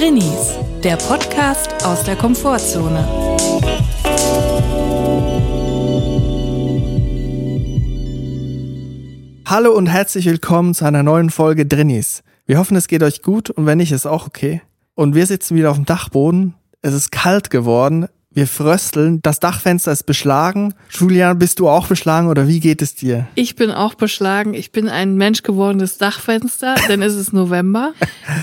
Drinnies, der Podcast aus der Komfortzone. Hallo und herzlich willkommen zu einer neuen Folge Drinnies. Wir hoffen, es geht euch gut und wenn nicht, ist auch okay. Und wir sitzen wieder auf dem Dachboden. Es ist kalt geworden. Wir frösteln. Das Dachfenster ist beschlagen. Julian, bist du auch beschlagen oder wie geht es dir? Ich bin auch beschlagen. Ich bin ein menschgewordenes Dachfenster, denn es ist November.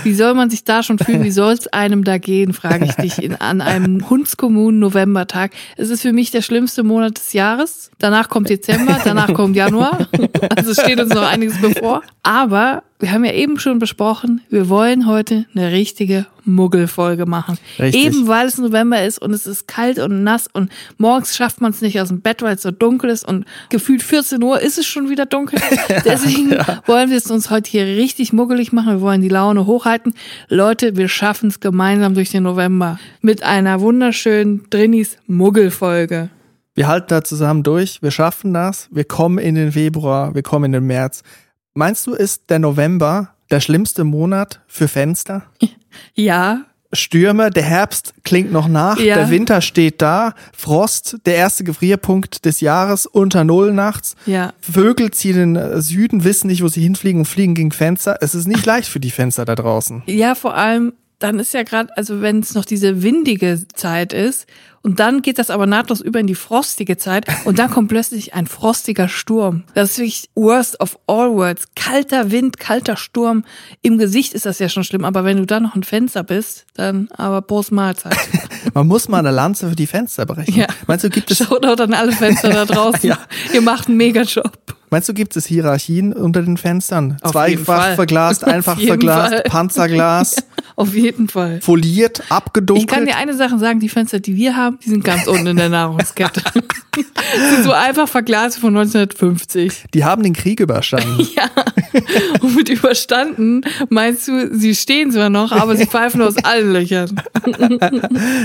Wie soll man sich da schon fühlen? Wie soll es einem da gehen, frage ich dich, in, an einem hundskommunen Novembertag. Es ist für mich der schlimmste Monat des Jahres. Danach kommt Dezember, danach kommt Januar. Also es steht uns noch einiges bevor. Aber wir haben ja eben schon besprochen, wir wollen heute eine richtige Muggelfolge machen. Richtig. Eben weil es November ist und es ist kalt und nass und morgens schafft man es nicht aus dem Bett, weil es so dunkel ist und gefühlt 14 Uhr ist es schon wieder dunkel. Deswegen wollen wir es uns heute hier richtig muggelig machen. Wir wollen die Laune hochhalten. Leute, wir schaffen es gemeinsam durch den November mit einer wunderschönen Drinnies Muggelfolge. Wir halten da zusammen durch. Wir schaffen das. Wir kommen in den Februar. Wir kommen in den März. Meinst du, ist der November der schlimmste Monat für Fenster? Ja, Stürme, der Herbst klingt noch nach, Ja. der Winter steht da, Frost, der erste Gefrierpunkt des Jahres unter Null nachts. ja. Vögel ziehen in den Süden, wissen nicht, wo sie hinfliegen und fliegen gegen Fenster. Es ist nicht leicht für die Fenster da draußen. Ja, vor allem, dann ist ja gerade, also wenn es noch diese windige Zeit ist und dann geht das aber nahtlos über in die frostige Zeit und dann kommt plötzlich ein frostiger Sturm. Das ist wirklich worst of all worlds. Kalter Wind, kalter Sturm. Im Gesicht ist das ja schon schlimm, aber wenn du dann noch ein Fenster bist, dann aber Prost Mahlzeit. Man muss mal eine Lanze für die Fenster brechen. Ja. Meinst du, gibt es, Shoutout an alle Fenster da draußen. Ja. Ihr macht einen Megajob. Meinst du, gibt es Hierarchien unter den Fenstern? Auf Zweifach verglast, einfach verglast, Fall. Panzerglas, Auf jeden Fall. foliert, Ich abgedunkelt. kann dir eine Sache sagen, die Fenster, die wir haben, die sind ganz unten in der Nahrungskette. Sind so einfach Verglase von 1950. die haben den Krieg überstanden. Ja. Und mit überstanden meinst du, sie stehen zwar noch, aber sie pfeifen aus allen Löchern.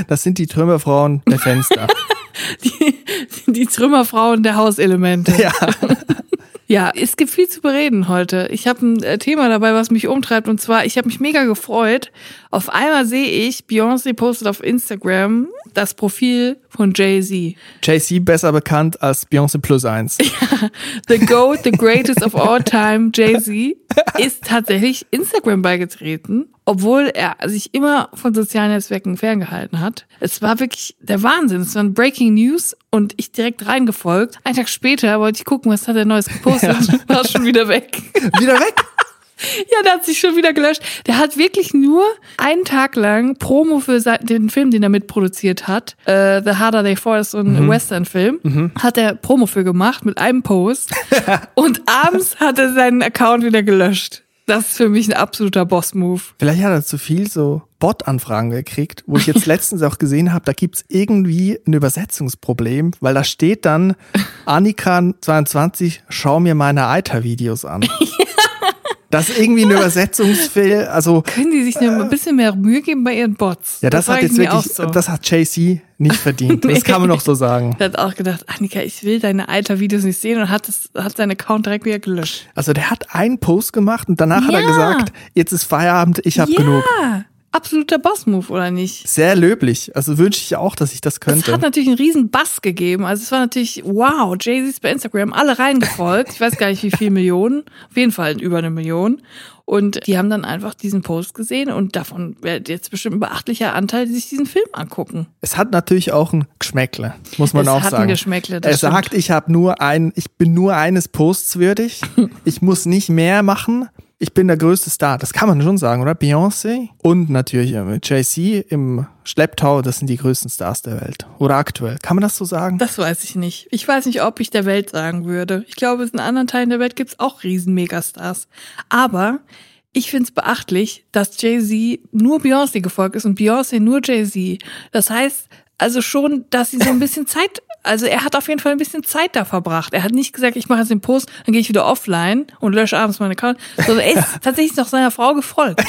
Das sind die Trümmerfrauen der Fenster. Die, die Trümmerfrauen der Hauselemente. ja. Ja, es gibt viel zu bereden heute. Ich habe ein äh, Thema dabei, was mich umtreibt. Und zwar, ich habe mich mega gefreut. Auf einmal sehe ich, Beyoncé postet auf Instagram das Profil von Jay-Z. JC besser bekannt als Beyoncé Plus 1. The GOAT, the greatest of all time, Jay-Z, ist tatsächlich Instagram beigetreten, obwohl er sich immer von sozialen Netzwerken ferngehalten hat. Es war wirklich der Wahnsinn. Es waren Breaking News und ich direkt reingefolgt. Einen Tag später wollte ich gucken, was hat er Neues gepostet, war schon wieder weg. Wieder weg? Ja, der hat sich schon wieder gelöscht. Der hat wirklich nur einen Tag lang Promo für den Film, den er mitproduziert hat, äh, The Harder They Fall, ist so ein Western-Film, hat er Promo für gemacht mit einem Post. und abends hat er seinen Account wieder gelöscht. Das ist für mich ein absoluter Boss-Move. Vielleicht hat er zu viel so Bot-Anfragen gekriegt, wo ich jetzt letztens auch gesehen habe, da gibt's irgendwie ein Übersetzungsproblem, weil da steht dann Annika22, schau mir meine Eiter-Videos an. Das ist irgendwie ein Übersetzungsfehl, also Können die sich ein bisschen mehr Mühe geben bei ihren Bots? ja, das, hat frage ich jetzt wirklich, so. das hat JC nicht verdient. Das kann man noch so sagen. Er hat auch gedacht, Annika, ich will deine alter Videos nicht sehen und hat, das, hat seinen Account direkt wieder gelöscht. Also der hat einen Post gemacht und danach hat er Ja. gesagt, jetzt ist Feierabend, ich habe ja, genug. Absoluter Boss-Move, oder nicht? Sehr löblich. Also wünsche ich auch, dass ich das Es könnte. hat natürlich einen riesen Bass gegeben. Also es war natürlich, wow, Jay-Z ist bei Instagram alle reingefolgt. Ich weiß gar nicht, wie viel Millionen. Auf jeden Fall über eine Million. Und die haben dann einfach diesen Post gesehen und davon wird jetzt bestimmt ein beachtlicher Anteil, die sich diesen Film angucken. Es hat natürlich auch ein Geschmäckle, muss man Es auch hat ein sagen. Geschmäckle, das er stimmt. sagt, ich habe nur ein, ich bin nur eines Posts würdig. ich muss nicht mehr machen. Ich bin der größte Star. Das kann man schon sagen, oder? Beyoncé und natürlich äh, mit JC im Schlepptau. Das sind die größten Stars der Welt. Oder aktuell. Kann man das so sagen? Das weiß ich nicht. Ich weiß nicht, ob ich der Welt sagen würde. Ich glaube, in anderen Teilen der Welt gibt's auch riesen Megastars. Aber ich find's beachtlich, dass Jay-Z nur Beyoncé gefolgt ist und Beyoncé nur Jay-Z. Das heißt also schon, dass sie so ein bisschen Zeit, also er hat auf jeden Fall ein bisschen Zeit da verbracht. Er hat nicht gesagt, ich mache jetzt den Post, dann gehe ich wieder offline und lösche abends meinen Account, sondern er ist tatsächlich noch seiner Frau gefolgt.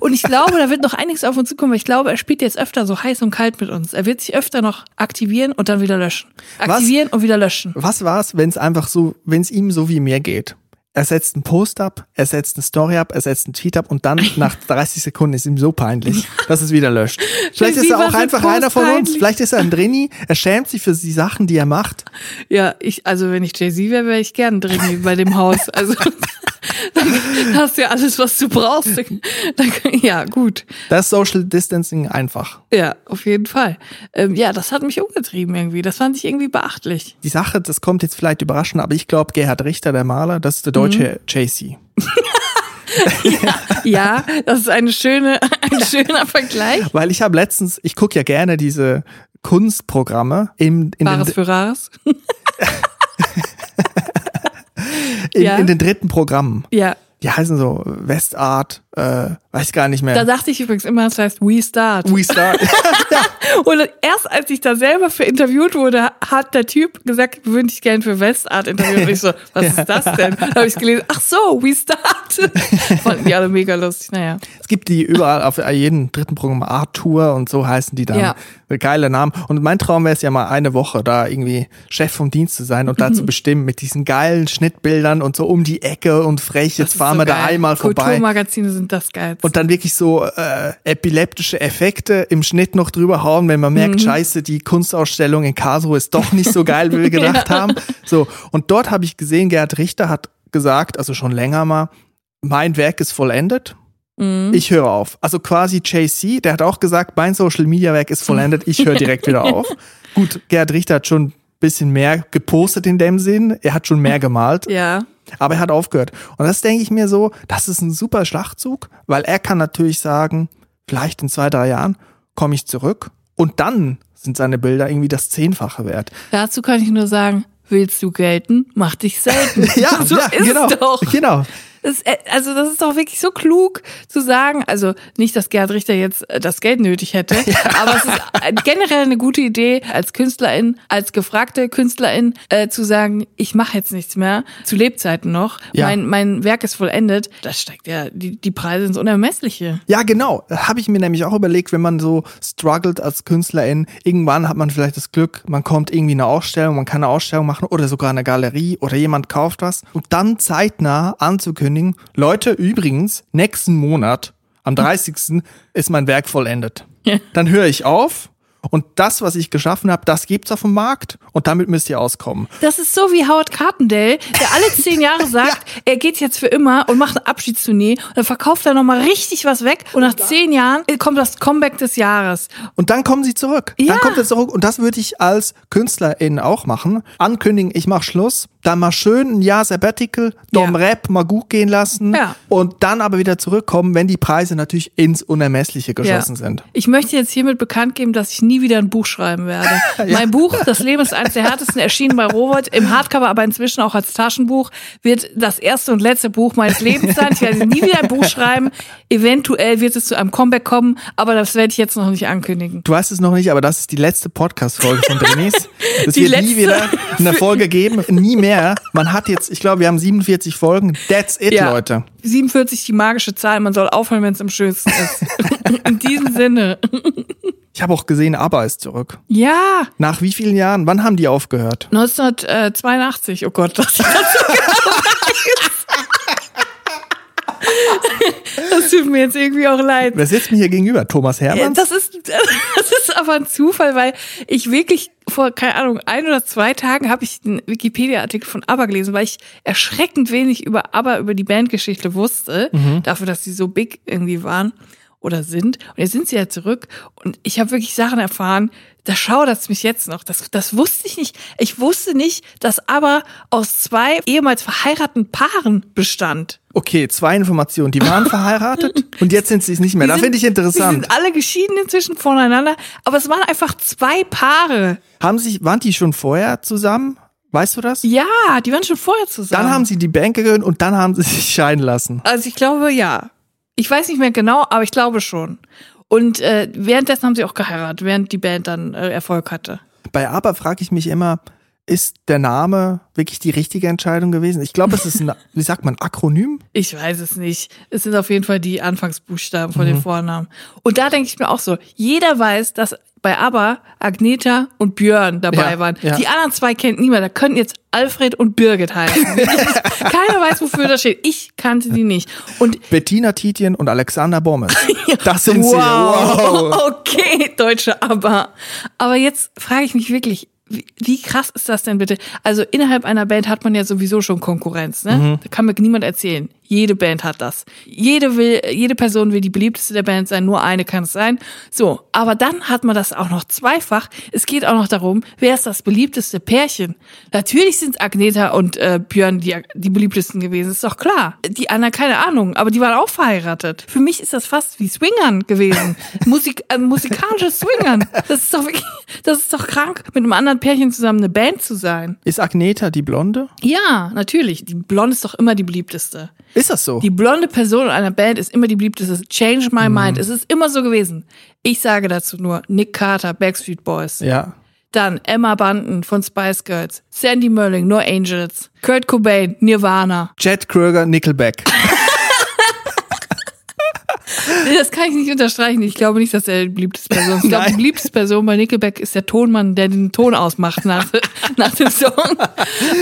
Und ich glaube, da wird noch einiges auf uns zukommen, weil ich glaube, er spielt jetzt öfter so heiß und kalt mit uns. Er wird sich öfter noch aktivieren und dann wieder löschen. Was? Aktivieren und wieder löschen. Was war's, wenn es einfach so, wenn es ihm so wie mir geht? Er setzt einen Post ab, er setzt eine Story ab, er setzt einen Tweet ab und dann nach 30 Sekunden ist ihm so peinlich, dass es wieder löscht. Vielleicht ist er auch einfach Post einer von uns. peinlich. Vielleicht ist er ein Drini. Er schämt sich für die Sachen, die er macht. Ja, ich, also wenn ich Jay-Z wäre, wäre ich gern drin bei dem Haus. Also dann hast du ja alles, was du brauchst. Dann, ja, gut. Das ist Social Distancing einfach. Ja, auf jeden Fall. Ähm, ja, das hat mich umgetrieben irgendwie. Das fand ich irgendwie beachtlich. Die Sache, das kommt jetzt vielleicht überraschend, aber ich glaube, Gerhard Richter, der Maler, das ist der deutsche JC. Ja, das ist eine schöne, ein schöner Vergleich. Weil ich habe letztens, ich gucke ja gerne diese Kunstprogramme im, in, Bares für Rares. in, Ja. in den dritten Programmen. Ja, Die heißen so Westart, äh, weiß gar nicht da mehr. dachte ich übrigens immer, es heißt We Start. We Start. Und erst als ich da selber für interviewt wurde, hat der Typ gesagt, würde ich gerne für Westart interviewen. Und ich so, was ist das denn? Da habe ich gelesen, ach so, We Start. Fanden die alle mega lustig. Naja. es gibt die überall auf jedem dritten Programm Arthur und so heißen die dann. Ja. Geile Namen. Und mein Traum wäre es ja mal eine Woche da irgendwie Chef vom Dienst zu sein und da zu bestimmen mit diesen geilen Schnittbildern und so um die Ecke und frech, jetzt Das fahren so wir da geil. einmal vorbei. Kulturmagazine sind das geil. Und dann wirklich so äh, epileptische Effekte im Schnitt noch drüber hauen, wenn man Mhm. merkt, scheiße, die Kunstausstellung in Karlsruhe ist doch nicht so geil, wie wir gedacht haben. So, und dort habe ich gesehen, Gerhard Richter hat gesagt, also schon länger mal, mein Werk ist vollendet. Mhm. Ich höre auf. Also quasi JC, der hat auch gesagt, mein Social Media Werk ist vollendet, ich höre direkt wieder auf. Gut, Gerhard Richter hat schon bisschen mehr gepostet in dem Sinn, er hat schon mehr gemalt. ja. Aber er hat aufgehört. Und das denke ich mir so, das ist ein super Schlachtzug, weil er kann natürlich sagen, vielleicht in zwei, drei Jahren komme ich zurück und dann sind seine Bilder irgendwie das Zehnfache wert. Dazu kann ich nur sagen, willst du gelten, mach dich selten. Ja, so ja ist genau. doch. Genau. Das, äh, also das ist doch wirklich so klug zu sagen, also nicht, dass Gerhard Richter jetzt äh, das Geld nötig hätte, aber es ist äh, generell eine gute Idee, als Künstlerin, als gefragte Künstlerin äh, zu sagen, ich mache jetzt nichts mehr, zu Lebzeiten noch, Ja. mein, mein Werk ist vollendet, das steigt ja die, die Preise ins Unermessliche. Ja, genau. Habe ich mir nämlich auch überlegt, wenn man so struggelt als Künstlerin, irgendwann hat man vielleicht das Glück, man kommt irgendwie in eine Ausstellung, man kann eine Ausstellung machen oder sogar eine Galerie oder jemand kauft was und dann zeitnah anzukündigen, Leute, übrigens, nächsten Monat, am 30. ist mein Werk vollendet. Ja. Dann höre ich auf und das, was ich geschaffen habe, das gibt's auf dem Markt und damit müsst ihr auskommen. Das ist so wie Howard Carpendale, der alle zehn Jahre sagt, er geht jetzt für immer und macht eine Abschiedstournee und dann verkauft er nochmal richtig was weg und nach zehn Jahren kommt das Comeback des Jahres. Und dann kommen sie zurück. Ja. Dann kommt er zurück. Und das würde ich als Künstlerin auch machen. Ankündigen, ich mache Schluss. Dann mal schön ein Jahr Sabbatical, Dom Ja. Rap mal gut gehen lassen. Ja. Und dann aber wieder zurückkommen, wenn die Preise natürlich ins Unermessliche geschossen sind. Ich möchte jetzt hiermit bekannt geben, dass ich nie wieder ein Buch schreiben werde. Mein Buch, Das Leben ist eines der härtesten, erschienen bei Robert, im Hardcover, aber inzwischen auch als Taschenbuch, wird das erste und letzte Buch meines Lebens sein. Ich werde nie wieder ein Buch schreiben. Eventuell wird es zu einem Comeback kommen, aber das werde ich jetzt noch nicht ankündigen. Du weißt es noch nicht, aber das ist die letzte Podcast-Folge von Drinis. Es wird nie letzte. wieder eine Folge geben. Nie mehr. Man hat jetzt, ich glaube, wir haben 47 Folgen. That's it, Ja. Leute. 47 die magische Zahl, man soll aufhören, wenn es am schönsten ist. In diesem Sinne. Ich habe auch gesehen, ABBA ist zurück. Ja, Nach wie vielen Jahren? Wann haben die aufgehört? 1982, oh Gott, das, das, das tut mir jetzt irgendwie auch leid. Wer sitzt mir hier gegenüber? Thomas Ja, Hermanns? Das ist, das ist aber ein Zufall, weil ich wirklich vor, keine Ahnung, ein oder zwei Tagen habe ich einen Wikipedia-Artikel von ABBA gelesen, weil ich erschreckend wenig über ABBA, über die Bandgeschichte wusste, dafür, dass sie so big irgendwie waren oder sind. Und jetzt sind sie ja zurück und ich habe wirklich Sachen erfahren, da schaudert mich jetzt noch. Das, das wusste ich nicht. Ich wusste nicht, dass ABBA aus zwei ehemals verheirateten Paaren bestand. Okay, zwei Informationen. Die waren verheiratet und jetzt sind sie es nicht mehr. Die Da finde ich Die interessant. sind alle geschieden inzwischen voneinander, aber es waren einfach zwei Paare. Haben sich, waren die schon vorher zusammen? Weißt du das? Ja, die waren schon vorher zusammen. Dann haben sie die Band gegründet und dann haben sie sich scheiden lassen. also ich glaube ja. Ich weiß nicht mehr genau, aber ich glaube schon. Und äh, währenddessen haben sie auch geheiratet, während die Band dann äh, Erfolg hatte. Bei ABBA frage ich mich immer, ist der Name wirklich die richtige Entscheidung gewesen? Ich glaube, es ist ein, wie sagt man, Akronym? Ich weiß es nicht. Es sind auf jeden Fall die Anfangsbuchstaben von Mhm. den Vornamen. Und da denke ich mir auch so, jeder weiß, dass bei ABBA Agneta und Björn dabei Ja, waren. ja. Die anderen zwei kennt niemand. Da könnten jetzt Alfred und Birgit heißen. Keiner weiß, wofür das steht. Ich kannte die nicht. Und Bettina Tietjen und Alexander Bommes. Das sind sie. wow. Wow. Okay, deutsche ABBA. Aber jetzt frage ich mich wirklich, wie, wie krass ist das denn bitte? Also innerhalb einer Band hat man ja sowieso schon Konkurrenz, ne? Mhm. Da kann mir niemand erzählen. Jede Band hat das. Jede will, jede Person will die beliebteste der Band sein, nur eine kann es sein. So, aber dann hat man das auch noch zweifach. Es geht auch noch darum, wer ist das beliebteste Pärchen? Natürlich sind Agneta und äh, Björn die, die beliebtesten gewesen, ist doch klar. Die anderen keine Ahnung, aber die waren auch verheiratet. Für mich ist das fast wie Swingern gewesen. Musik, äh, musikalisches Swingern. Das ist doch wirklich, das ist doch krank, mit einem anderen Pärchen zusammen eine Band zu sein. Ist Agneta die Blonde? Ja, natürlich. Die Blonde ist doch immer die beliebteste. Ist das so? Die blonde Person in einer Band ist immer die beliebteste. Change my mind. Es ist immer so gewesen. Ich sage dazu nur Nick Carter, Backstreet Boys. ja. Dann Emma Bunton von Spice Girls. Sandy Merling, No Angels. Kurt Cobain, Nirvana. Jet Kröger, Nickelback. Nee, Das kann ich nicht unterstreichen. Ich glaube nicht, dass er die beliebteste Person ist. Ich glaube, die Nein. beliebteste Person bei Nickelback ist der Tonmann, der den Ton ausmacht nach, nach dem Song.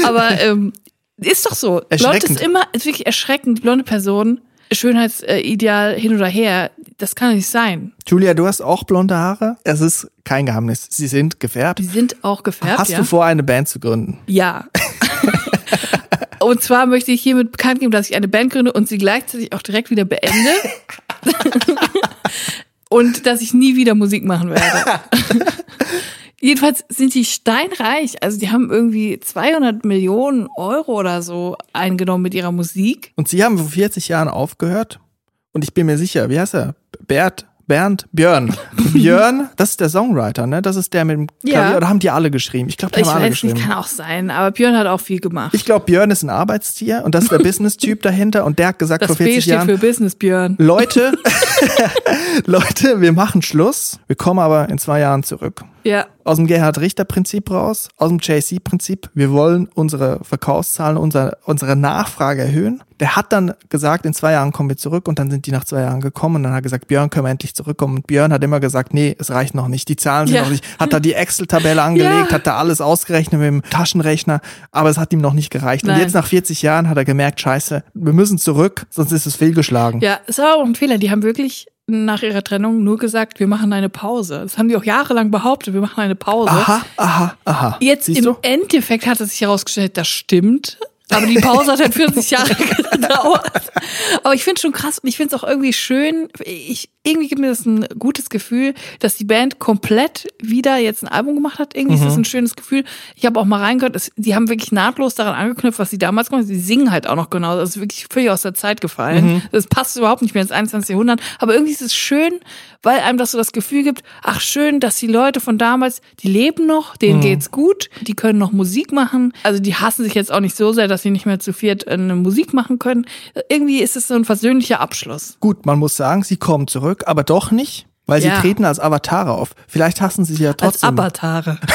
Aber ähm, ist doch so. Blond ist immer, ist wirklich erschreckend. Blonde Person, Schönheitsideal hin oder her. Das kann nicht sein. Julia, du hast auch blonde Haare. Es ist kein Geheimnis. Sie sind gefärbt. Die sind auch gefärbt, Hast ja? du vor, eine Band zu gründen? Ja. und zwar möchte ich hiermit bekannt geben, dass ich eine Band gründe und sie gleichzeitig auch direkt wieder beende. und dass ich nie wieder Musik machen werde. Jedenfalls sind die steinreich. Also die haben irgendwie 200 Millionen Euro oder so eingenommen mit ihrer Musik. Und sie haben vor 40 Jahren aufgehört. Und ich bin mir sicher, wie heißt er? Bert, Bernd, Björn. Björn, das ist der Songwriter, ne? Das ist der mit dem Ja. Klavier. Oder haben die alle geschrieben? Ich glaube, die Ich haben alle nicht, geschrieben. kann auch sein. Aber Björn hat auch viel gemacht. Ich glaube, Björn ist ein Arbeitstier und das ist der Business-Typ dahinter und der hat gesagt das vor B 40 steht Jahren, für Business, Björn. Leute, Leute, wir machen Schluss. Wir kommen aber in zwei Jahren zurück. Ja. Aus dem Gerhard-Richter-Prinzip raus, aus dem JC-Prinzip. Wir wollen unsere Verkaufszahlen, unsere, unsere Nachfrage erhöhen. Der hat dann gesagt, in zwei Jahren kommen wir zurück und dann sind die nach zwei Jahren gekommen und dann hat er gesagt, Björn, können wir endlich zurückkommen. Und Björn hat immer gesagt, nee, es reicht noch nicht, die Zahlen sind Ja. noch nicht. Hat da die Excel-Tabelle angelegt, Ja. hat da alles ausgerechnet mit dem Taschenrechner, aber es hat ihm noch nicht gereicht. Und Nein. jetzt nach 40 Jahren hat er gemerkt, scheiße, wir müssen zurück, sonst ist es fehlgeschlagen. Ja, es war auch ein Fehler. Die haben wirklich nach ihrer Trennung nur gesagt, wir machen eine Pause. Das haben die auch jahrelang behauptet, wir machen eine Pause. Aha, aha, aha. Jetzt Siehst im du? Endeffekt hat es sich herausgestellt, das stimmt. Aber die Pause hat halt 40 Jahre gedauert. Aber ich finde schon krass und ich finde es auch irgendwie schön. Ich, irgendwie gibt mir das ein gutes Gefühl, dass die Band komplett wieder jetzt ein Album gemacht hat. Irgendwie ist das ein schönes Gefühl. Ich habe auch mal reingehört, es, die haben wirklich nahtlos daran angeknüpft, was sie damals gemacht haben. Sie singen halt auch noch genau. Das ist wirklich völlig aus der Zeit gefallen. Das passt überhaupt nicht mehr ins 21. Jahrhundert. Aber irgendwie ist es schön, weil einem das so das Gefühl gibt, ach schön, dass die Leute von damals, die leben noch, denen geht's gut, die können noch Musik machen. Also die hassen sich jetzt auch nicht so sehr, dass sie nicht mehr zu viert eine Musik machen können. Irgendwie ist es so ein versöhnlicher Abschluss. Gut, man muss sagen, sie kommen zurück, aber doch nicht, weil Ja. sie treten als Avatare auf. Vielleicht hassen sie sie ja Als trotzdem. Avatare.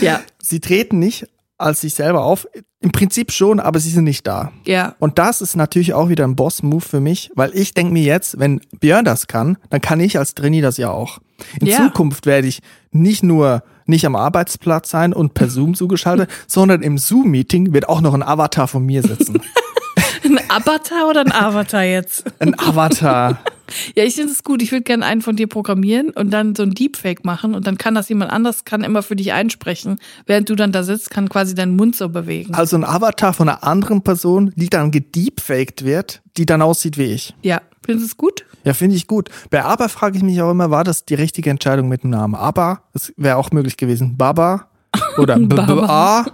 ja, sie treten nicht als sich selber auf. Im Prinzip schon, aber sie sind nicht da. ja. Und das ist natürlich auch wieder ein Boss-Move für mich, weil ich denke mir jetzt, wenn Björn das kann, dann kann ich als Trainee das ja auch. In Ja. Zukunft werde ich nicht nur nicht am Arbeitsplatz sein und per Zoom zugeschaltet, sondern im Zoom-Meeting wird auch noch ein Avatar von mir sitzen. Ein Avatar oder ein Avatar jetzt? Ein Avatar. Ja, ich finde es gut. Ich würde gerne einen von dir programmieren und dann so ein Deepfake machen und dann kann das jemand anders, kann immer für dich einsprechen. Während du dann da sitzt, kann quasi deinen Mund so bewegen. Also ein Avatar von einer anderen Person, die dann gedeepfaked wird, die dann aussieht wie ich. Ja, findest du es gut? Ja, finde ich gut. Bei Aber frage ich mich auch immer, war das die richtige Entscheidung mit dem Namen? Aber, das wäre auch möglich gewesen. Baba oder Baba. BBA,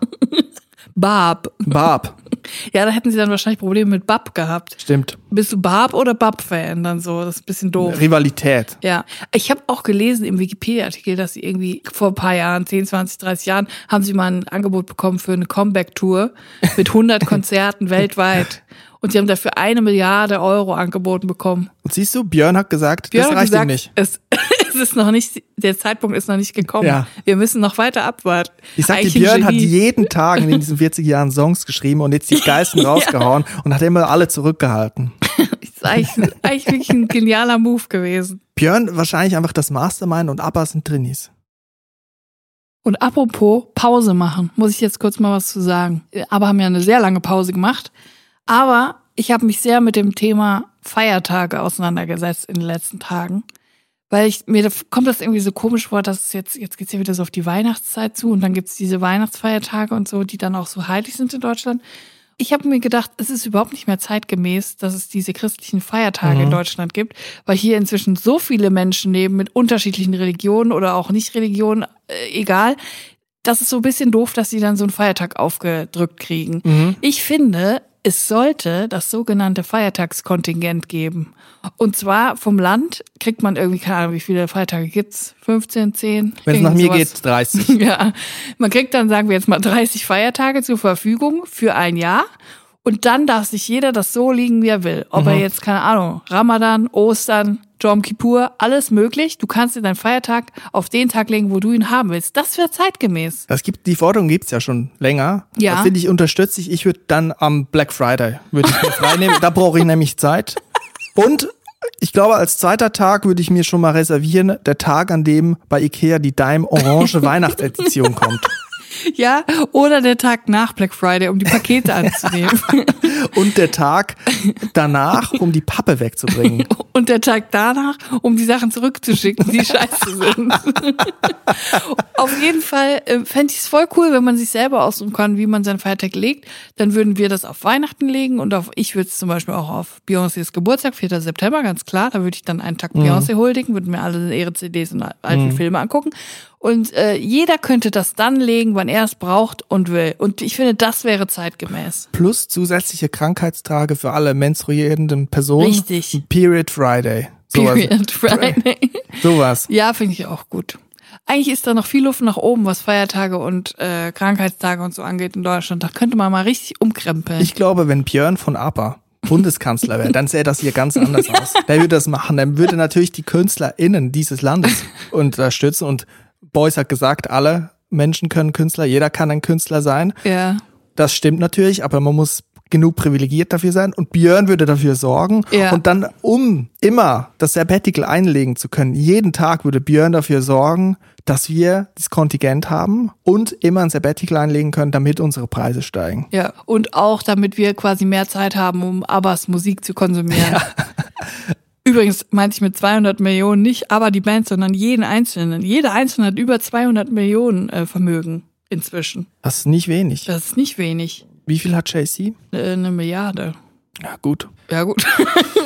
Barb. Bab. Ja, da hätten sie dann wahrscheinlich Probleme mit Bab gehabt. Stimmt. Bist du Barb oder Bab-Fan? Dann so, das ist ein bisschen doof. Rivalität. Ja, ich habe auch gelesen im Wikipedia-Artikel, dass sie irgendwie vor ein paar Jahren, 10, 20, 30 Jahren, haben sie mal ein Angebot bekommen für eine Comeback-Tour mit 100 Konzerten weltweit. Und sie haben dafür eine Milliarde Euro angeboten bekommen. Und siehst du, Björn hat gesagt, Björn das reicht gesagt, ihm nicht. Es, es ist noch nicht, der Zeitpunkt ist noch nicht gekommen. Ja. Wir müssen noch weiter abwarten. Ich sag dir, Björn hat jeden Tag in diesen 40 Jahren Songs geschrieben und jetzt die geilsten rausgehauen und hat immer alle zurückgehalten. ist eigentlich, eigentlich wirklich ein genialer Move gewesen. Björn wahrscheinlich einfach das Mastermind und Abba sind Trinis. Und apropos Pause machen, muss ich jetzt kurz mal was zu sagen. Aber haben ja eine sehr lange Pause gemacht. Aber ich habe mich sehr mit dem Thema Feiertage auseinandergesetzt in den letzten Tagen. Weil ich, mir kommt das irgendwie so komisch vor, dass es jetzt, jetzt geht's ja wieder so auf die Weihnachtszeit zu und dann gibt's diese Weihnachtsfeiertage und so, die dann auch so heilig sind in Deutschland. Ich habe mir gedacht, es ist überhaupt nicht mehr zeitgemäß, dass es diese christlichen Feiertage Mhm. in Deutschland gibt, weil hier inzwischen so viele Menschen leben mit unterschiedlichen Religionen oder auch nicht Religionen, äh, egal. Das ist so ein bisschen doof, dass sie dann so einen Feiertag aufgedrückt kriegen. Mhm. Ich finde, es sollte das sogenannte Feiertagskontingent geben. Und zwar vom Land kriegt man irgendwie, keine Ahnung, wie viele Feiertage gibt's? 15, 10? Wenn es nach mir Irgendwie geht, sowas. 30. Ja, man kriegt dann, sagen wir jetzt mal, 30 Feiertage zur Verfügung für ein Jahr. Und dann darf sich jeder das so liegen, wie er will. Ob er jetzt, keine Ahnung, Ramadan, Ostern, Jom Kippur, alles möglich. Du kannst dir deinen Feiertag auf den Tag legen, wo du ihn haben willst. Das wäre zeitgemäß. Das gibt, die Forderung gibt's ja schon länger. Ja. Das finde ich unterstütze ich. Ich würde dann am Black Friday würde ich mir frei nehmen. Da brauche ich nämlich Zeit. Und ich glaube, als zweiter Tag würde ich mir schon mal reservieren, der Tag, an dem bei Ikea die Dime Orange Weihnachtsedition kommt. Ja, oder der Tag nach Black Friday, um die Pakete anzunehmen. Und der Tag danach, um die Pappe wegzubringen. Und der Tag danach, um die Sachen zurückzuschicken, die scheiße sind. Auf jeden Fall äh, fände ich es voll cool, wenn man sich selber aussuchen kann, wie man seinen Feiertag legt. Dann würden wir das auf Weihnachten legen und auf, ich würde es zum Beispiel auch auf Beyoncés Geburtstag, 4. September, ganz klar. Da würde ich dann einen Tag Beyoncé huldigen, würden mir alle ihre CDs und alten Filme angucken. Und äh, jeder könnte das dann legen, wann er es braucht und will. Und ich finde, das wäre zeitgemäß. Plus zusätzliche Krankheitstage für alle menstruierenden Personen. Richtig. Period Friday. Sowas. Period Friday. Sowas. Ja, finde ich auch gut. Eigentlich ist da noch viel Luft nach oben, was Feiertage und äh, Krankheitstage und so angeht in Deutschland. Da könnte man mal richtig umkrempeln. Ich glaube, wenn Björn von APA Bundeskanzler wäre, dann sähe das hier ganz anders aus. Der würde das machen. Der würde natürlich die KünstlerInnen dieses Landes unterstützen. Und Beuys hat gesagt, alle Menschen können Künstler, jeder kann ein Künstler sein. ja, Das stimmt natürlich, aber man muss genug privilegiert dafür sein. Und Björn würde dafür sorgen. Ja. Und dann, um immer das Sabbatical einlegen zu können, jeden Tag würde Björn dafür sorgen, dass wir das Kontingent haben und immer ein Sabbatical einlegen können, damit unsere Preise steigen. ja. Und auch, damit wir quasi mehr Zeit haben, um Abbas Musik zu konsumieren. Übrigens meinte ich mit 200 Millionen nicht aber die Band, sondern jeden Einzelnen. Jeder Einzelne hat über 200 Millionen äh, Vermögen inzwischen. Das ist nicht wenig. Das ist nicht wenig. Wie viel hat JC? Äh, eine Milliarde. Ja, gut. Ja, gut.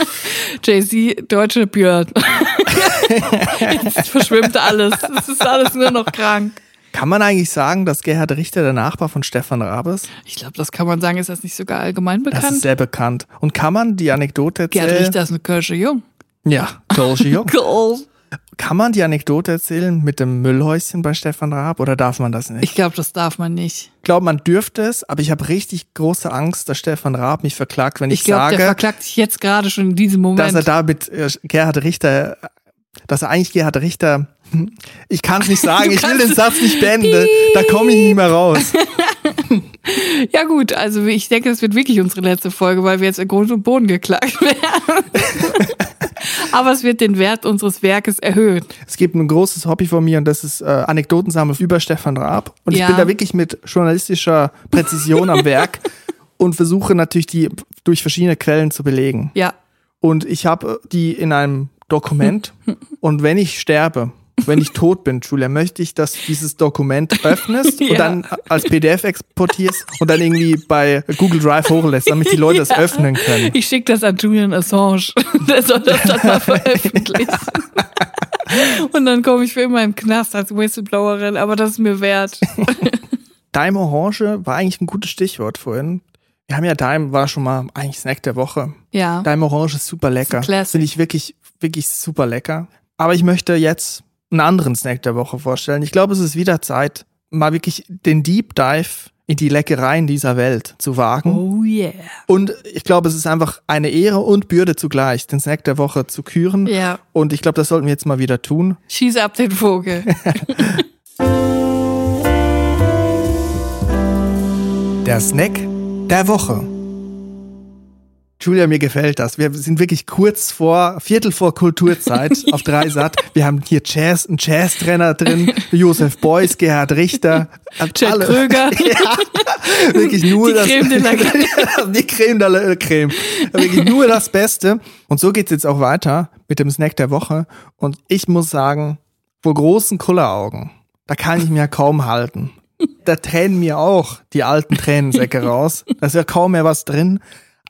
Jay-Z, deutsche Björn. Jetzt verschwimmt alles. Es ist alles nur noch krank. Kann man eigentlich sagen, dass Gerhard Richter der Nachbar von Stefan Raab ist? Ich glaube, das kann man sagen. Ist das nicht sogar allgemein Das ist bekannt? sehr bekannt. Und kann man die Anekdote erzählen? Richter ist eine Kirsche Jung. Ja, Dolce Jung. Cool. Kann man die Anekdote erzählen mit dem Müllhäuschen bei Stefan Raab oder darf man das nicht? Ich glaube, das darf man nicht. Ich glaube, man dürfte es, aber ich habe richtig große Angst, dass Stefan Raab mich verklagt, wenn ich, Ich glaube, der sage, verklagt sich jetzt gerade schon in diesem dass Moment. er da mit äh, Gerhard Richter, dass er eigentlich Gerhard Richter, hm, ich kann es nicht sagen, ich will den Satz nicht beenden, da komme ich nicht mehr raus. ja gut, also ich denke, das wird wirklich unsere letzte Folge, weil wir jetzt in Grund und Boden geklagt werden. Aber es wird den Wert unseres Werkes erhöhen. Es gibt ein großes Hobby von mir und das ist äh, Anekdotensammeln über Stefan Raab. Und Ja. ich bin da wirklich mit journalistischer Präzision am Werk und versuche natürlich die durch verschiedene Quellen zu belegen. Ja, Und ich habe die in einem Dokument und wenn ich sterbe, wenn ich tot bin, Julia, möchte ich, dass du dieses Dokument öffnest Ja. und dann als PDF exportierst und dann irgendwie bei Google Drive hochlässt, damit die Leute Ja. öffnen können. ich schicke das an Julian Assange. Der soll das dann mal veröffentlichen. Und dann komme ich für immer im Knast als Whistleblowerin, aber das ist mir wert. Daim Orange war eigentlich ein gutes Stichwort vorhin. Wir haben ja Daim, war schon mal eigentlich Snack der Woche. Ja. Daim Orange ist super lecker. Finde ich wirklich, wirklich super lecker. Aber ich möchte jetzt einen anderen Snack der Woche vorstellen. Ich glaube, es ist wieder Zeit, mal wirklich den Deep Dive in die Leckereien dieser Welt zu wagen. Oh yeah. Und ich glaube, es ist einfach eine Ehre und Bürde zugleich, den Snack der Woche zu küren. Ja. Und ich glaube, das sollten wir jetzt mal wieder tun. Schieß ab den Vogel. Der Snack der Woche. Julia, mir gefällt das. Wir sind wirklich kurz vor, Viertel vor Kulturzeit auf Dreisat. Wir haben hier Jazz, einen Jazz-Trainer drin, Josef Beuys, Gerhard Richter. Chad Kröger. ja, wirklich nur Die das. Creme de la Creme. Die Creme de la Creme. Wirklich nur das Beste. Und so geht's jetzt auch weiter mit dem Snack der Woche. Und ich muss sagen, vor großen Kulleraugen, da kann ich mir kaum halten. Da tränen mir auch die alten Tränensäcke raus. Da ist ja kaum mehr was drin.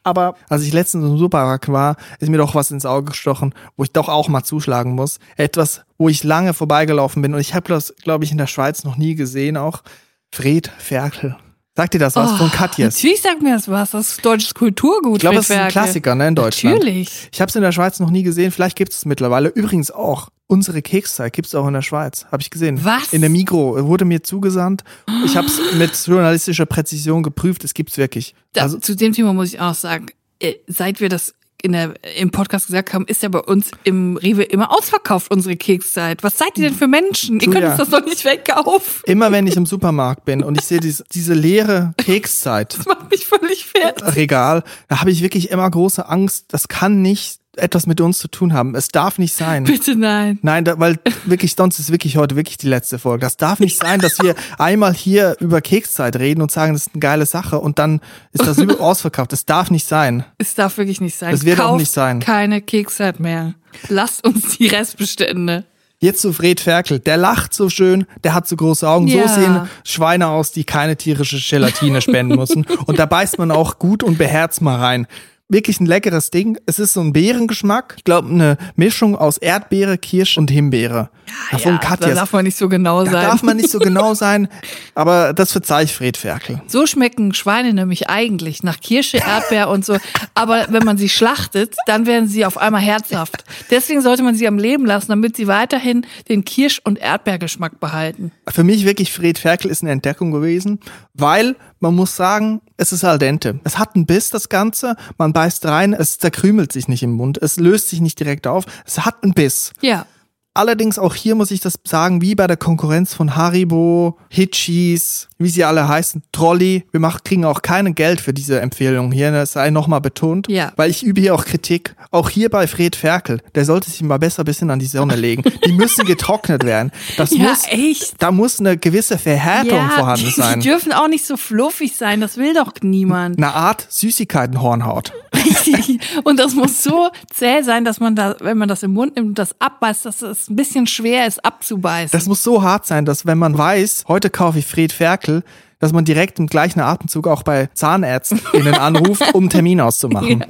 Aber als ich letztens im Supermarkt war, ist mir doch was ins Auge gestochen, wo ich doch auch mal zuschlagen muss. Etwas, wo ich lange vorbeigelaufen bin und ich habe das, glaube ich, in der Schweiz noch nie gesehen auch. Fred Ferkel. Sagt dir das was? Von Katjes. Natürlich sagt mir das was. Das ist deutsches Kulturgut. Ich glaube, es ist ein. Klassiker ne, in Deutschland. Natürlich. Ich habe es in der Schweiz noch nie gesehen. Vielleicht gibt es mittlerweile. Übrigens auch. Unsere Kekszeit gibt's auch in der Schweiz. Habe ich gesehen. Was? In der Migro. Wurde mir zugesandt. Ich habe es mit journalistischer Präzision geprüft. Es gibt's wirklich. Da, Also, zu dem Thema muss ich auch sagen, äh, seit wir das in der, im Podcast gesagt haben, ist ja bei uns im Rewe immer ausverkauft, unsere Kekszeit. Was seid ihr denn für Menschen? Ihr könnt Julia. uns das doch nicht wegkaufen. immer wenn ich im Supermarkt bin und ich sehe diese, diese leere Kekszeit. Das macht mich völlig fertig. Regal, da habe ich wirklich immer große Angst. Das kann nicht etwas mit uns zu tun haben. Es darf nicht sein. Bitte nein. Nein, da, weil wirklich, sonst ist wirklich heute wirklich die letzte Folge. Das darf nicht sein, dass wir einmal hier über Kekszeit reden und sagen, das ist eine geile Sache und dann ist das ausverkauft. Das darf nicht sein. Es darf wirklich nicht sein. Das wird auch Kauft nicht sein. keine Kekszeit mehr. Lasst uns die Restbestände. Jetzt zu Fred Ferkel. Der lacht so schön, der hat so große Augen. Ja. So sehen Schweine aus, die keine tierische Gelatine spenden müssen. Und da beißt man auch gut und beherzt mal rein. Wirklich ein leckeres Ding. Es ist so ein Beerengeschmack. Ich glaube, eine Mischung aus Erdbeere, Kirsch und Himbeere. Ja, von ja, da darf man nicht so genau Da sein. darf man nicht so genau sein, aber das verzeih ich Fred Ferkel. So schmecken Schweine nämlich eigentlich nach Kirsche, Erdbeer und so. Aber wenn man sie schlachtet, dann werden sie auf einmal herzhaft. Deswegen sollte man sie am Leben lassen, damit sie weiterhin den Kirsch- und Erdbeergeschmack behalten. Für mich wirklich Fred Ferkel ist eine Entdeckung gewesen, weil man muss sagen, es ist al dente. Es hat einen Biss, das Ganze. Man beißt rein, es zerkrümelt sich nicht im Mund, es löst sich nicht direkt auf. Es hat einen Biss. Ja. Allerdings auch hier muss ich das sagen, wie bei der Konkurrenz von Haribo, Hitchis, wie sie alle heißen, Trolley. Wir machen, kriegen auch kein Geld für diese Empfehlung hier, das sei nochmal betont. Ja. Weil ich übe hier auch Kritik. Auch hier bei Fred Ferkel, der sollte sich mal besser ein bisschen an die Sonne legen. Die müssen getrocknet werden. Das Ja, muss, echt. da muss eine gewisse Verhärtung vorhanden die, sein. die dürfen auch nicht so fluffig sein, das will doch niemand. Eine Art Süßigkeitenhornhaut. und das muss so zäh sein, dass man da, wenn man das im Mund nimmt und das abbeißt, dass es ein bisschen schwer ist abzubeißen. Das muss so hart sein, dass wenn man weiß, heute kaufe ich Fred Ferkel, dass man direkt im gleichen Atemzug auch bei ZahnärztInnen anruft, um einen Termin auszumachen.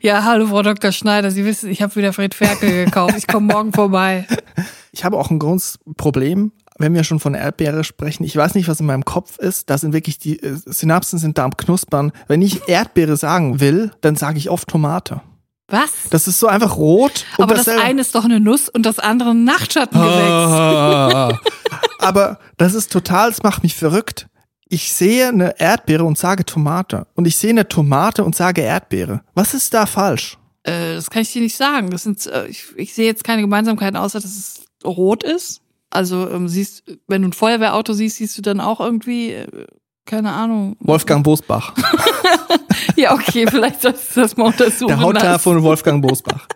ja, hallo Frau Dr. Schneider, Sie wissen, ich habe wieder Fred Ferkel gekauft. Ich komme morgen vorbei. Ich habe auch ein großes Problem, wenn wir schon von Erdbeere sprechen. Ich weiß nicht, was in meinem Kopf ist. Da sind wirklich die äh, Synapsen sind da am Knuspern. Wenn ich Erdbeere sagen will, dann sage ich oft Tomate. Was? Das ist so einfach rot. und Aber das eine ist doch eine Nuss und das andere ein Nachtschattengewächs. Ah. Aber das ist total, es macht mich verrückt. Ich sehe eine Erdbeere und sage Tomate. Und ich sehe eine Tomate und sage Erdbeere. Was ist da falsch? Äh, das kann ich dir nicht sagen. Das sind, äh, ich, ich sehe jetzt keine Gemeinsamkeiten, außer dass es rot ist. Also ähm, siehst, wenn du ein Feuerwehrauto siehst, siehst du dann auch irgendwie, äh, keine Ahnung. Wolfgang Bosbach. Ja, okay, vielleicht solltest du das mal untersuchen. Der lassen. von Wolfgang Bosbach.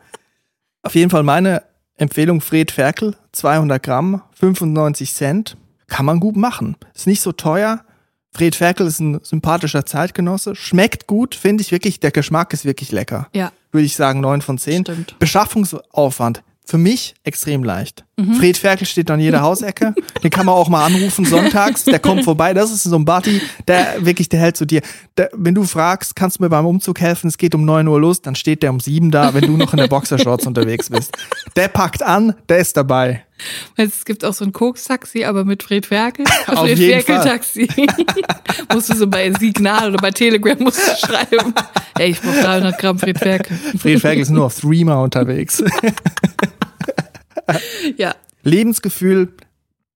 Auf jeden Fall meine Empfehlung Fred Ferkel, 200 Gramm, 95 Cent. Kann man gut machen. Ist nicht so teuer. Fred Ferkel ist ein sympathischer Zeitgenosse. Schmeckt gut, finde ich wirklich. Der Geschmack ist wirklich lecker. Ja, Würde ich sagen, 9 von 10. Stimmt. Beschaffungsaufwand. Für mich extrem leicht. Mhm. Fred Ferkel steht an jeder Hausecke. Den kann man auch mal anrufen sonntags. Der kommt vorbei. Das ist so ein Buddy, der wirklich, der hält zu dir. Der, wenn du fragst, kannst du mir beim Umzug helfen? Es geht um 9 Uhr los, dann steht der um 7 da, wenn du noch in der Boxershorts unterwegs bist. Der packt an, der ist dabei. es gibt auch so ein Koks-Taxi, aber mit Fred Ferkel. Auf Fred. Ferkel-Taxi. musst du so bei Signal oder bei Telegram musst du schreiben. Ey, ich brauche 300 Gramm Fred Ferkel. Fred Ferkel ist nur auf Threema unterwegs. Ja. Lebensgefühl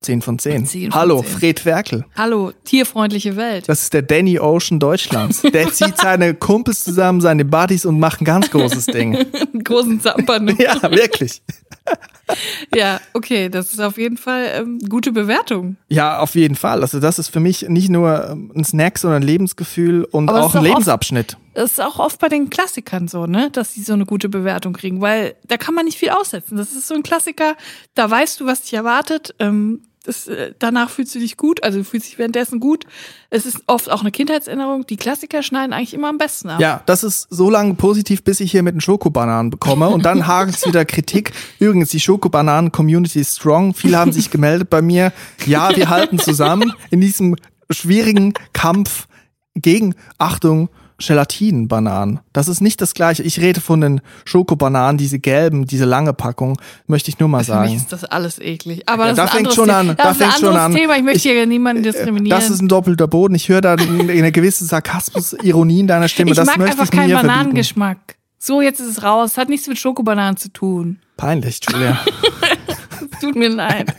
10 von 10. 10 von Hallo, 10. Fred Ferkel. Hallo, tierfreundliche Welt. Das ist der Danny Ocean Deutschlands. Der zieht seine Kumpels zusammen, seine Buddies und macht ein ganz großes Ding. Einen großen Zampern. Ja, wirklich. Ja, okay, das ist auf jeden Fall ähm, gute Bewertung. Ja, auf jeden Fall. Also das ist für mich nicht nur ähm, ein Snack, sondern ein Lebensgefühl und Aber auch ein Lebensabschnitt. Das ist auch oft bei den Klassikern so, ne, dass die so eine gute Bewertung kriegen, weil da kann man nicht viel aussetzen. Das ist so ein Klassiker, da weißt du, was dich erwartet. Ähm, das, äh, danach fühlst du dich gut, also fühlst dich währenddessen gut. Es ist oft auch eine Kindheitserinnerung. Die Klassiker schneiden eigentlich immer am besten ab. Ja, das ist so lange positiv, bis ich hier mit den Schokobananen bekomme und dann hagelt es wieder Kritik. Übrigens, die Schokobananen-Community ist strong. Viele haben sich gemeldet bei mir. Ja, wir halten zusammen in diesem schwierigen Kampf gegen, Achtung, Gelatinbananen. Das ist nicht das gleiche. Ich rede von den Schokobananen, diese gelben, diese lange Packung, möchte ich nur mal Für mich sagen. ist das alles eklig. Aber Ja, das da ist ein fängt schon Thema. an, Das da ist ein fängt schon anderes an. Thema. Ich möchte Ich- hier niemanden diskriminieren. Das ist ein doppelter Boden. Ich höre da eine gewisse Sarkasmus, Ironie in deiner Stimme. ich das mag möchte einfach ich keinen verbieten. Bananengeschmack. So, jetzt ist es raus. Hat nichts mit Schokobananen zu tun. Peinlich, Julia. Tut mir leid.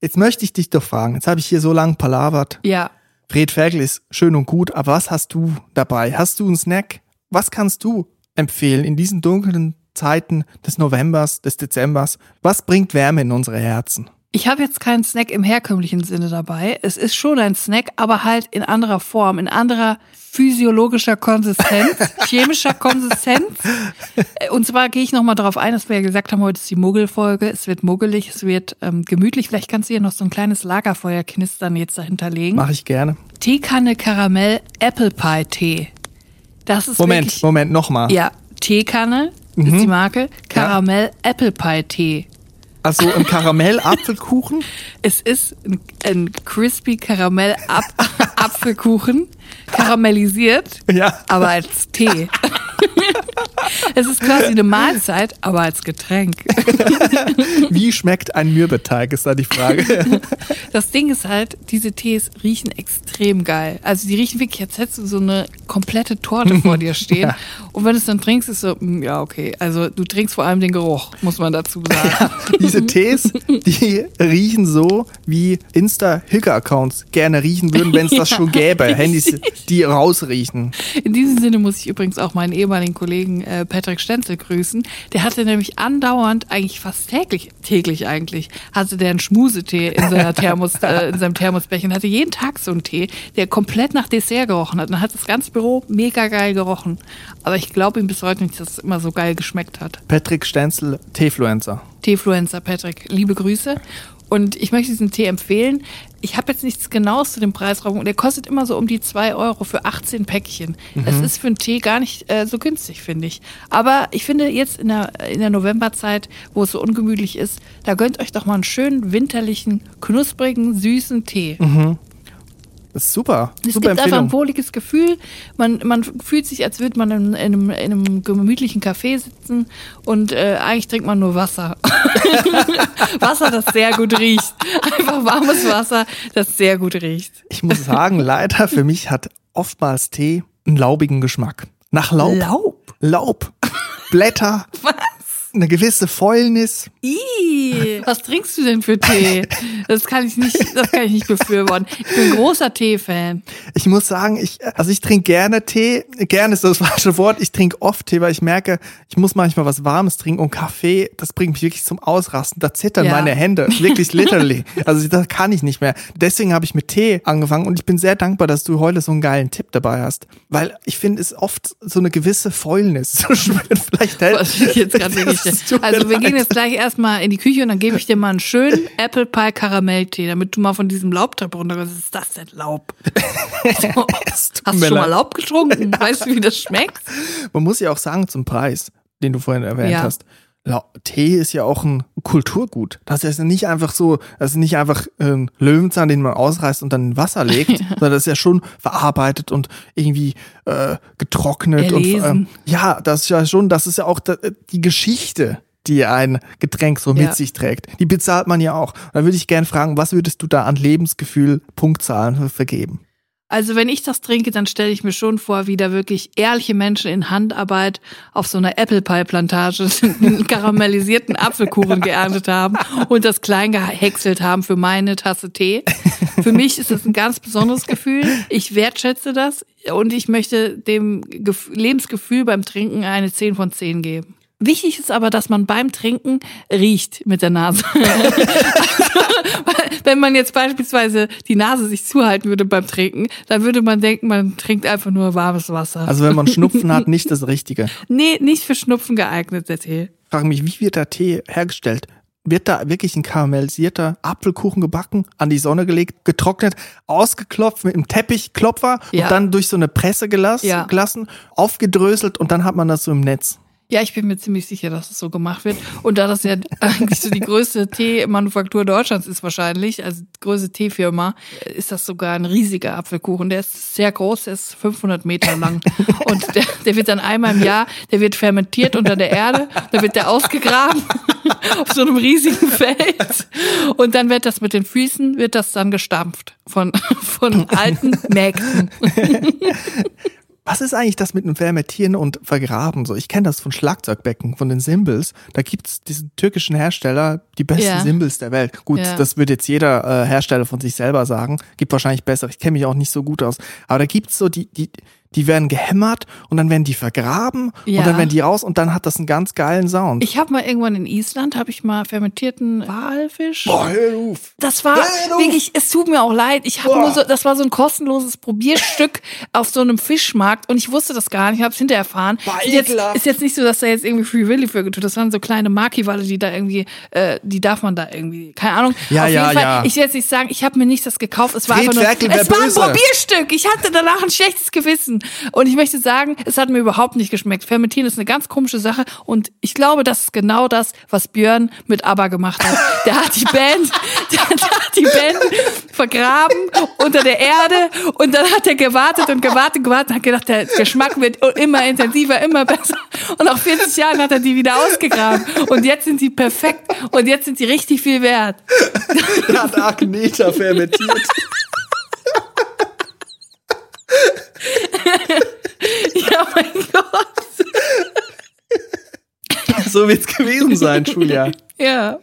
Jetzt möchte ich dich doch fragen. Jetzt habe ich hier so lang palavert. Ja. Fred Ferkel ist schön und gut, aber was hast du dabei? Hast du einen Snack? Was kannst du empfehlen in diesen dunklen Zeiten des Novembers, des Dezembers? Was bringt Wärme in unsere Herzen? Ich habe jetzt keinen Snack im herkömmlichen Sinne dabei. Es ist schon ein Snack, aber halt in anderer Form, in anderer physiologischer Konsistenz, chemischer Konsistenz. Und zwar gehe ich nochmal darauf ein, dass wir ja gesagt haben, heute ist die Muggelfolge. Es wird muggelig, es wird ähm, gemütlich. Vielleicht kannst du hier noch so ein kleines Lagerfeuer knistern jetzt dahinter legen. Mache ich gerne. Teekanne Karamell Apple Pie Tee. Das ist Moment, wirklich, Moment, nochmal. Ja, Teekanne ist die Marke. Karamell Apple Pie Tee. Also ein Karamell-Apfelkuchen? Es ist ein, ein crispy Karamell -Ap Apfelkuchen, karamellisiert, Ja. aber als Tee. es ist quasi eine Mahlzeit, aber als Getränk. Wie schmeckt ein Mürbeteig, ist da die Frage. Das Ding ist halt, diese Tees riechen extrem geil. Also die riechen wirklich, als hättest du so eine komplette Torte vor dir stehen. Ja. Und wenn du es dann trinkst, ist so, mm, ja, okay. Also du trinkst vor allem den Geruch, muss man dazu sagen. Diese Tees, die riechen so, wie Insta-Hücker-Accounts gerne riechen würden, wenn es das schon gäbe. Handys, die rausriechen. In diesem Sinne muss ich übrigens auch meinen ehemaligen Kollegen äh, Patrick Stenzel grüßen. Der hatte nämlich andauernd, eigentlich fast täglich, täglich eigentlich, hatte der einen Schmusetee in, seiner Thermos, äh, in seinem Thermosbecher und hatte jeden Tag so einen Tee, der komplett nach Dessert gerochen hat. Und dann hat das ganze Büro mega geil gerochen. Aber ich glaube ihm bis heute nicht, dass es immer so geil geschmeckt hat. Patrick Stenzel, Teefluencer. Teefluencer Patrick, liebe Grüße. Und ich möchte diesen Tee empfehlen. Ich habe jetzt nichts Genaues zu dem Preisraum. Der kostet immer so um die 2 Euro für 18 Päckchen. Das ist für einen Tee gar nicht äh, so günstig, finde ich. Aber ich finde jetzt in der, in der Novemberzeit, wo es so ungemütlich ist, da gönnt euch doch mal einen schönen, winterlichen, knusprigen, süßen Tee. Das ist super. Es super gibt einfach ein Empfehlung. wohliges Gefühl. Man, man fühlt sich, als würde man in, in, einem, in einem gemütlichen Café sitzen und äh, eigentlich trinkt man nur Wasser. Wasser, das sehr gut riecht. Einfach warmes Wasser, das sehr gut riecht. Ich muss sagen, leider für mich hat oftmals Tee einen laubigen Geschmack. Nach Laub. Laub? Laub. Blätter. Was? Eine gewisse Fäulnis. Ih, was trinkst du denn für Tee? Das kann ich nicht, das kann ich nicht befürworten. Ich bin ein großer Tee-Fan. Ich muss sagen, ich, also ich trinke gerne Tee. Gerne ist das falsche Wort. Ich trinke oft Tee, weil ich merke, ich muss manchmal was Warmes trinken und Kaffee, das bringt mich wirklich zum Ausrasten. Da zittern Ja. meine Hände. Wirklich literally. Also das kann ich nicht mehr. Deswegen habe ich mit Tee angefangen und ich bin sehr dankbar, dass du heute so einen geilen Tipp dabei hast. Weil ich finde, es oft so eine gewisse Fäulnis. Vielleicht hält. Was ich jetzt gerade wirklich. Mir Also wir gehen leid. jetzt gleich erstmal in die Küche und dann gebe ich dir mal einen schönen Apple Pie Karamelltee, damit du mal von diesem Laubtreppe runterkommst. Was ist das denn Laub? So. Tut Hast du schon mal. Laub getrunken? Weißt du, wie das schmeckt? Man muss ja auch sagen zum Preis, den du vorhin erwähnt Ja. hast. Tee ist ja auch ein Kulturgut. Das ist ja nicht einfach so, das ist nicht einfach ein Löwenzahn, den man ausreißt und dann in Wasser legt, sondern das ist ja schon verarbeitet und irgendwie äh, getrocknet. Und, ähm, ja, das ist ja schon, das ist ja auch die Geschichte, die ein Getränk so mit Ja. sich trägt. Die bezahlt man ja auch. Da würde ich gerne fragen, was würdest du da an Lebensgefühl Punktzahlen vergeben? Also wenn ich das trinke, dann stelle ich mir schon vor, wie da wirklich ehrliche Menschen in Handarbeit auf so einer Apple Pie Plantage einen karamellisierten Apfelkuchen geerntet haben und das klein gehäckselt haben für meine Tasse Tee. Für mich ist das ein ganz besonderes Gefühl. Ich wertschätze das und ich möchte dem Gef- Lebensgefühl beim Trinken eine 10 von 10 geben. Wichtig ist aber, dass man beim Trinken riecht mit der Nase. also, wenn man jetzt beispielsweise die Nase sich zuhalten würde beim Trinken, dann würde man denken, man trinkt einfach nur warmes Wasser. Also wenn man Schnupfen hat, nicht das Richtige. Nee, nicht für Schnupfen geeignet, der Tee. Ich frage mich, wie wird der Tee hergestellt? Wird da wirklich ein karamellisierter Apfelkuchen gebacken, an die Sonne gelegt, getrocknet, ausgeklopft mit einem Teppichklopfer Ja. und dann durch so eine Presse gelassen, Ja. gelassen, aufgedröselt und dann hat man das so im Netz. Ja, ich bin mir ziemlich sicher, dass es so gemacht wird. Und da das ja eigentlich so die größte Teemanufaktur Deutschlands ist wahrscheinlich, also die größte Teefirma, ist das sogar ein riesiger Apfelkuchen. Der ist sehr groß, der ist 500 Meter lang. Und der, der wird dann einmal im Jahr, der wird fermentiert unter der Erde, da wird der ausgegraben auf so einem riesigen Feld. Und dann wird das mit den Füßen, wird das dann gestampft von, von alten Mägden. Ist eigentlich das mit dem Fermentieren und Vergraben? So, ich kenne das von Schlagzeugbecken, von den Symbols. Da gibt's diesen türkischen Hersteller, die besten Ja. Symbols der Welt. Gut, Ja. das wird jetzt jeder äh, Hersteller von sich selber sagen. Gibt wahrscheinlich besser. Ich kenne mich auch nicht so gut aus. Aber da gibt's so die, die, die werden gehämmert und dann werden die vergraben Ja. und dann werden die raus und dann hat das einen ganz geilen Sound. Ich habe mal irgendwann in Island, habe ich mal fermentierten Walfisch. Boah, hör auf. Das war Hör auf! wirklich, es tut mir auch leid. Ich habe nur so, das war so ein kostenloses Probierstück auf so einem Fischmarkt und ich wusste das gar nicht, habe es hinterher erfahren. Boah, Ist jetzt, ist jetzt nicht so, dass da jetzt irgendwie Free Willy für getut. Das waren so kleine Maki-Walle, die da irgendwie, äh, die darf man da irgendwie, keine Ahnung. Ja, Auf jeden ja, Fall, ja. ich will jetzt nicht sagen, ich habe mir nicht das gekauft. Es war Fred einfach nur, es war ein. Probierstück. Ich hatte danach ein schlechtes Gewissen und ich möchte sagen, es hat mir überhaupt nicht geschmeckt. Fermentieren ist eine ganz komische Sache und ich glaube, das ist genau das, was Björn mit ABBA gemacht hat. Der hat die Band, der, hat die Band vergraben unter der Erde und dann hat er gewartet und gewartet, gewartet und hat gedacht, der Geschmack wird immer intensiver, immer besser. Und nach 40 Jahren hat er die wieder ausgegraben und jetzt sind die perfekt und jetzt sind die richtig viel wert. Der hat Agneta fermentiert. Ja, mein Gott. so wird's gewesen sein, Julia. Ja.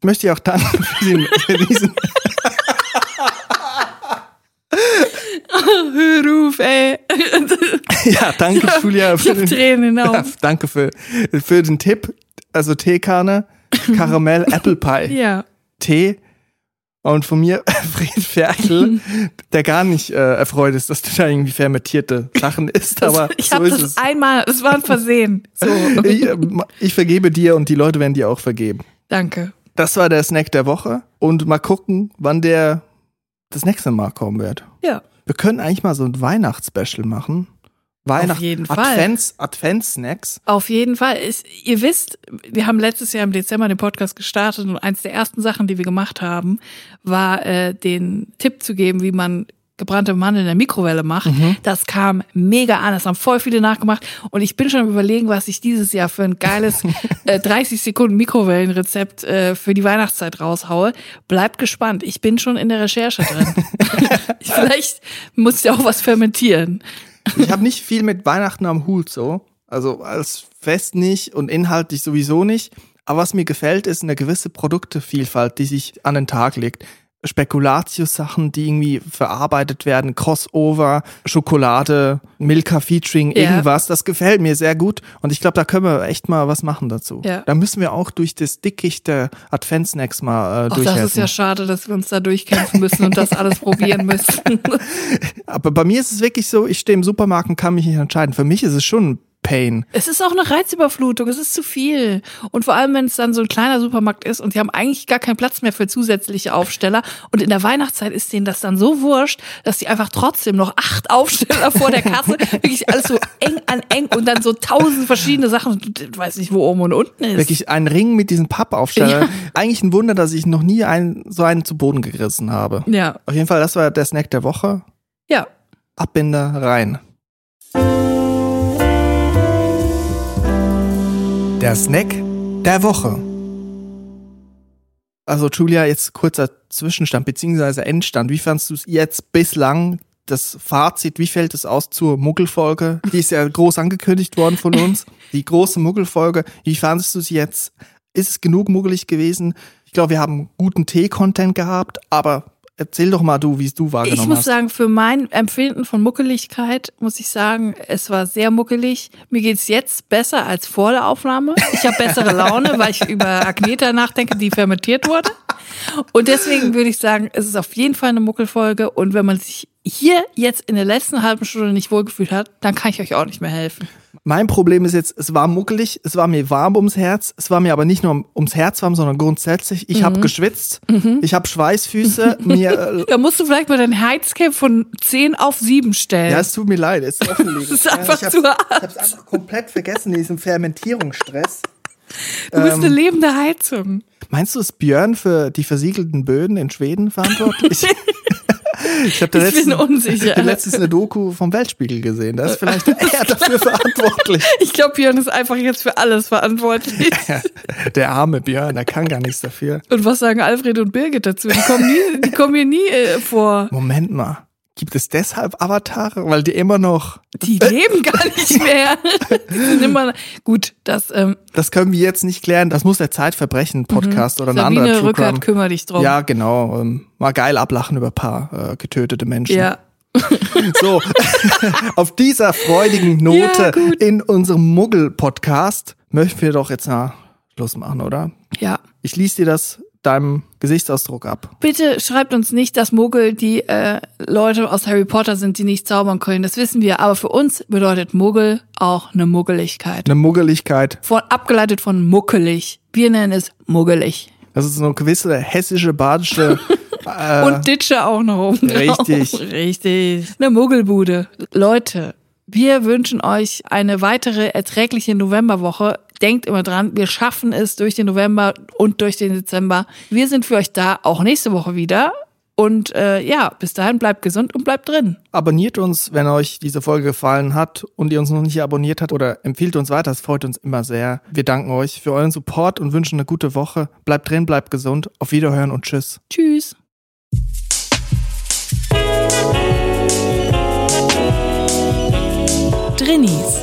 Ich möchte dir auch danken für, den, für diesen Hör auf, ey. Ja, danke, Julia. Ich Für hab den, Tränen den ja, danke für, für den Tipp. Also Teekanne, Karamell, Apple Pie, Ja. Tee. Und von mir, Fred Ferkel, der gar nicht äh, erfreut ist, dass du da irgendwie fermentierte Sachen isst, aber ich so habe das es. einmal, es war ein Versehen. So. Ich, äh, ich vergebe dir und die Leute werden dir auch vergeben. Danke. Das war der Snack der Woche und mal gucken, wann der das nächste Mal kommen wird. Ja. Wir können eigentlich mal so ein Weihnachtsspecial machen. Weihnacht jeden Fall. Advents, Advents-Snacks. Auf jeden Fall. Ich, ihr wisst, wir haben letztes Jahr im Dezember den Podcast gestartet und eins der ersten Sachen, die wir gemacht haben, war äh, den Tipp zu geben, wie man gebrannte Mandeln in der Mikrowelle macht. Das kam mega an. Das haben voll viele nachgemacht. Und ich bin schon am überlegen, was ich dieses Jahr für ein geiles äh, 30 Sekunden Mikrowellenrezept äh, für die Weihnachtszeit raushaue. Bleibt gespannt. Ich bin schon in der Recherche drin. Vielleicht muss ja auch was fermentieren. Ich habe nicht viel mit Weihnachten am Hut so. Also als Fest nicht und inhaltlich sowieso nicht. Aber was mir gefällt, ist eine gewisse Produktevielfalt, die sich an den Tag legt. Spekulatius-Sachen, die irgendwie verarbeitet werden, Crossover, Schokolade, Milka Featuring, Ja. irgendwas. Das gefällt mir sehr gut und ich glaube, da können wir echt mal was machen dazu. Ja. Da müssen wir auch durch das Dickicht der Adventsnacks mal äh, durchhelfen. das ist ja schade, dass wir uns da durchkämpfen müssen und das alles probieren müssen. Aber bei mir ist es wirklich so, ich stehe im Supermarkt und kann mich nicht entscheiden. Für mich ist es schon ein Pain. Es ist auch eine Reizüberflutung, es ist zu viel. Und vor allem, wenn es dann so ein kleiner Supermarkt ist und die haben eigentlich gar keinen Platz mehr für zusätzliche Aufsteller. Und in der Weihnachtszeit ist denen das dann so wurscht, dass die einfach trotzdem noch acht Aufsteller vor der Kasse, wirklich alles so eng an eng und dann so tausend verschiedene Sachen. Und Du weißt nicht, wo oben und unten ist. Wirklich ein Ring mit diesen Pappaufstellern. Ja. Eigentlich ein Wunder, dass ich noch nie einen, so einen zu Boden gerissen habe. Ja, Auf jeden Fall, das war der Snack der Woche. ja. Abbinder rein. Der Snack der Woche. Also Julia, jetzt kurzer Zwischenstand beziehungsweise Endstand. Wie fandst du es jetzt bislang? Das Fazit, wie fällt es aus zur Muggelfolge? Die ist ja groß angekündigt worden von uns. Die große Muggelfolge. Wie fandest du sie jetzt? Ist es genug muggelig gewesen? Ich glaube, wir haben guten Tee-Content gehabt, aber erzähl doch mal du, wie es du wahrgenommen Ich muss hast. sagen, für mein Empfinden von Muckeligkeit muss ich sagen, es war sehr muckelig. Mir geht's jetzt besser als vor der Aufnahme. Ich habe bessere Laune, weil ich über Agneta nachdenke, die fermentiert wurde. Und deswegen würde ich sagen, es ist auf jeden Fall eine Muckelfolge. Und wenn man sich hier jetzt in der letzten halben Stunde nicht wohlgefühlt hat, dann kann ich euch auch nicht mehr helfen. Mein Problem ist jetzt, es war muckelig, es war mir warm ums Herz, es war mir aber nicht nur ums Herz warm, sondern grundsätzlich. Ich Mhm. habe geschwitzt, ich habe Schweißfüße, mir, äh, Da musst du vielleicht mal dein Heizcap von 10 auf 7 stellen. ja, es tut mir leid, es ist offenlegen. Das ist einfach ich hab's, zu hart. Ich hab's einfach komplett vergessen, diesen Fermentierungsstress. du bist ähm, eine lebende Heizung. Meinst du, ist Björn für die versiegelten Böden in Schweden verantwortlich? ich habe bin unsicher. letztens eine Doku vom Weltspiegel gesehen. Da ist vielleicht er dafür verantwortlich. Ich glaube, Björn ist einfach jetzt für alles verantwortlich. Der arme Björn, der kann gar nichts dafür. Und was sagen Alfred und Birgit dazu? Die kommen nie, die kommen hier nie äh, vor. Moment mal. Gibt es deshalb Avatare? Weil die immer noch. Die leben gar nicht mehr. Die sind immer gut. Das ähm, Das können wir jetzt nicht klären. Das muss der Zeitverbrechen-Podcast oder ein anderer Sabine True Crime. Rückert kümmere dich drum. Ja, genau. Ähm, mal geil ablachen über ein paar äh, getötete Menschen. ja. So, auf dieser freudigen Ja, Note gut. in unserem Muggel-Podcast möchten wir doch jetzt mal Schluss machen, oder? ja. Ich lies dir das deinem Gesichtsausdruck ab. Bitte schreibt uns nicht, dass Muggel die äh, Leute aus Harry Potter sind, die nicht zaubern können. Das wissen wir. Aber für uns bedeutet Muggel auch eine Muggeligkeit. Eine Muggeligkeit. Von, abgeleitet von muckelig. Wir nennen es muggelig. Das ist so eine gewisse hessische, badische. Äh, Und Ditsche auch noch oben drauf. Richtig. Richtig. Eine Muggelbude. Leute, wir wünschen euch eine weitere erträgliche Novemberwoche. Denkt immer dran, wir schaffen es durch den November und durch den Dezember. Wir sind für euch da, auch nächste Woche wieder. Und äh, ja, bis dahin bleibt gesund und bleibt drin. abonniert uns, wenn euch diese Folge gefallen hat und ihr uns noch nicht abonniert habt oder empfiehlt uns weiter. Das freut uns immer sehr. Wir danken euch für euren Support und wünschen eine gute Woche. Bleibt drin, bleibt gesund. Auf Wiederhören und tschüss. Tschüss. Drinnies,